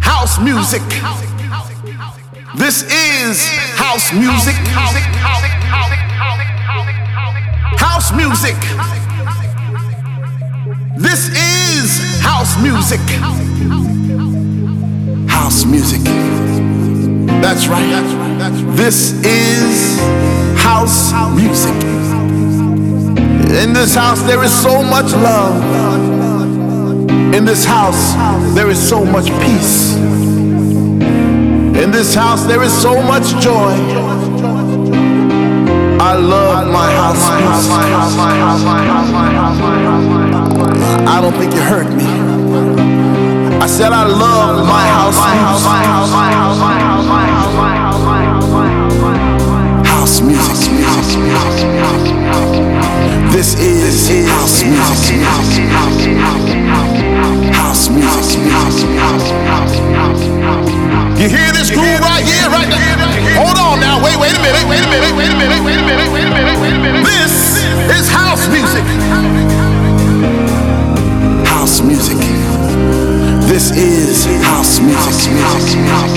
House music. This is house music. House music. This is house music. House music. That's right. This is house music. In this house, there is so much love. In this house, there is so much peace. In this house, there is so much joy. I love my house I don't think you heard me. I said I love my house House music. This is house music house music. You hear this groove right here, right there? Hold on now, wait, wait a minute, wait a minute, wait a minute, wait a minute, wait a minute, wait a minute. This is house music. House music. This is house music.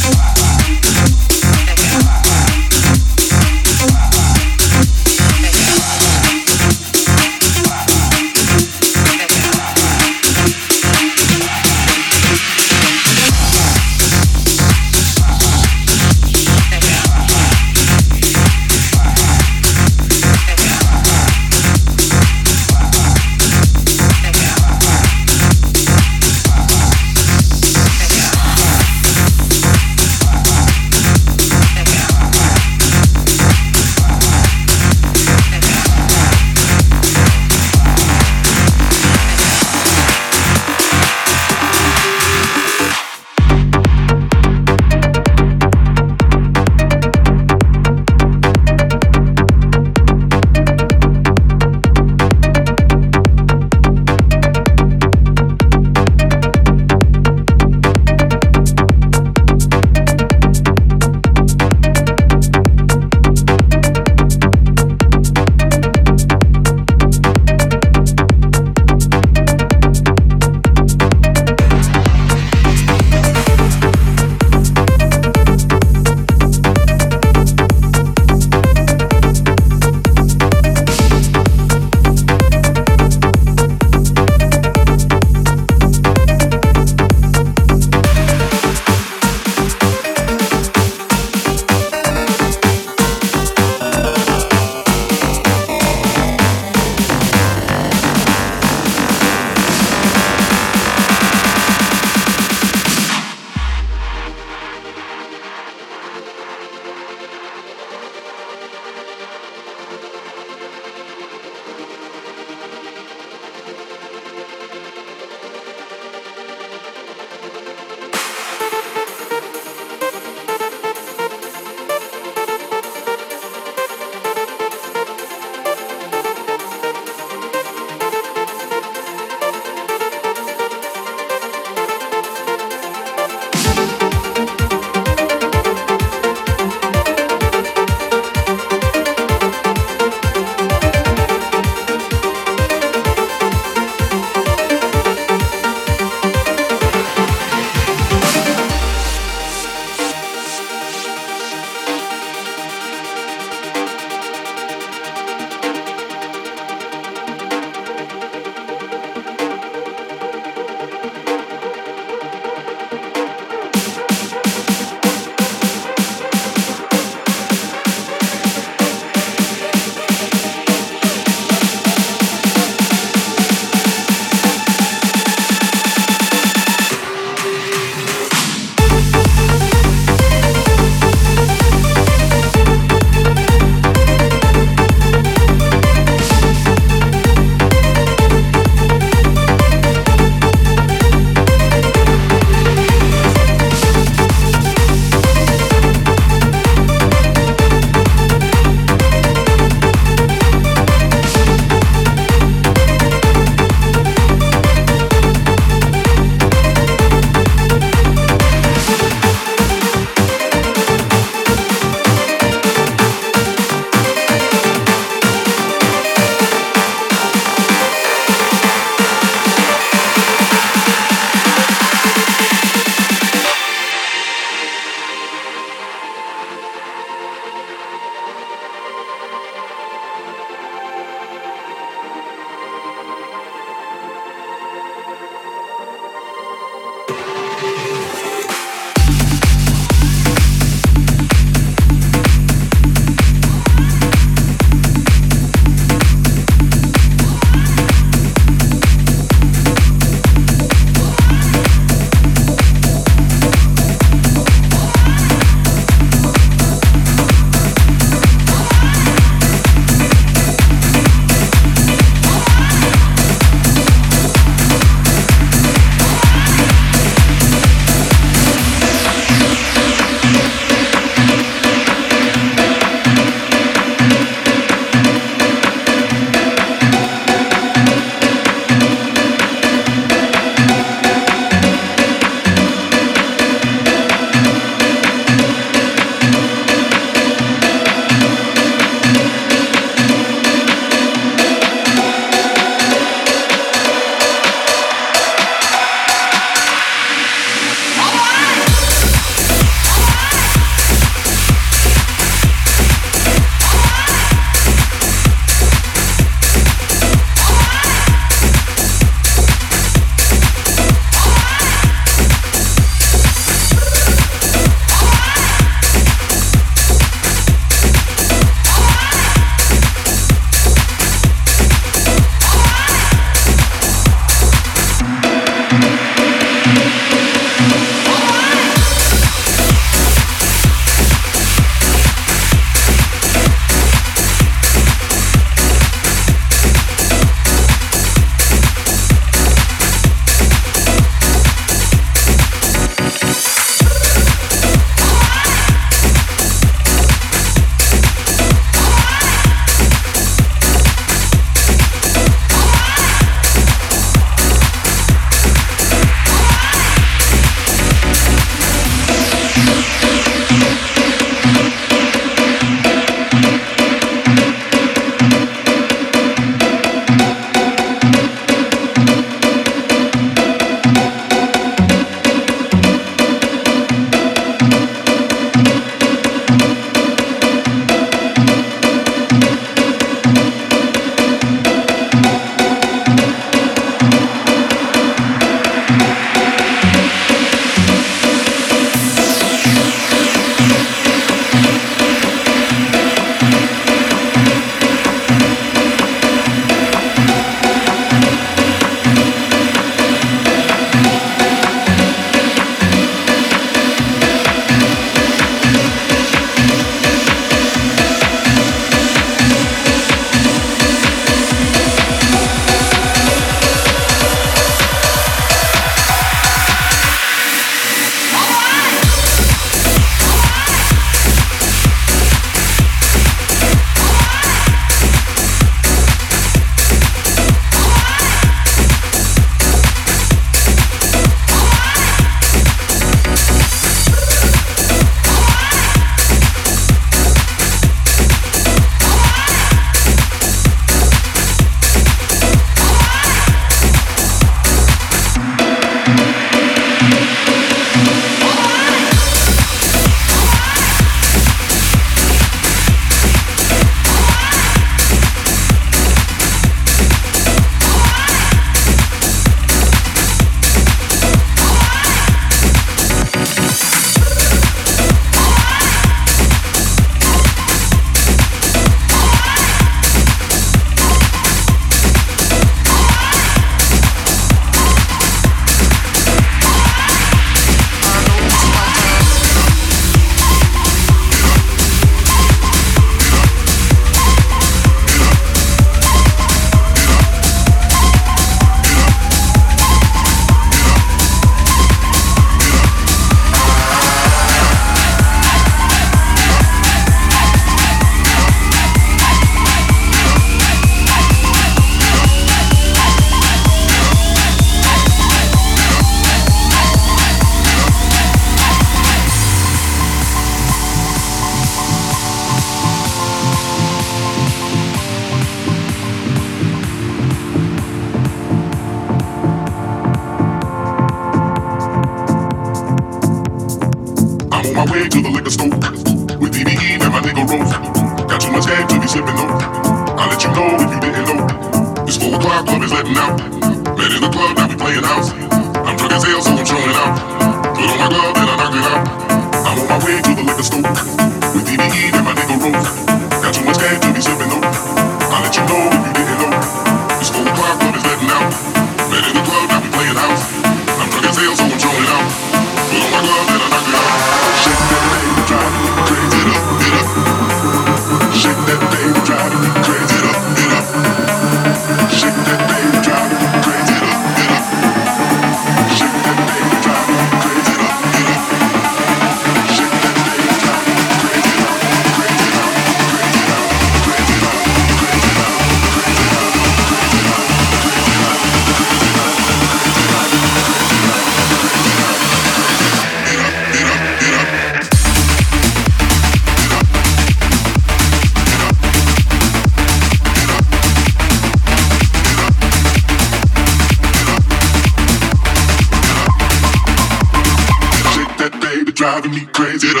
crazy.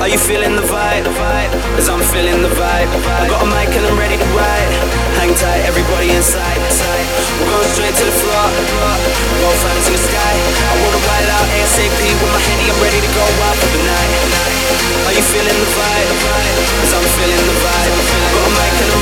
Are you feeling the vibe? As I'm feeling the vibe. I got a mic and I'm ready to ride. Hang tight, everybody inside. We're going straight to the floor. Both hands in the sky. I wanna ride out ASAP with my handy. I'm ready to go out for the night. Are you feeling the vibe? As I'm feeling the vibe. I got a mic and I'm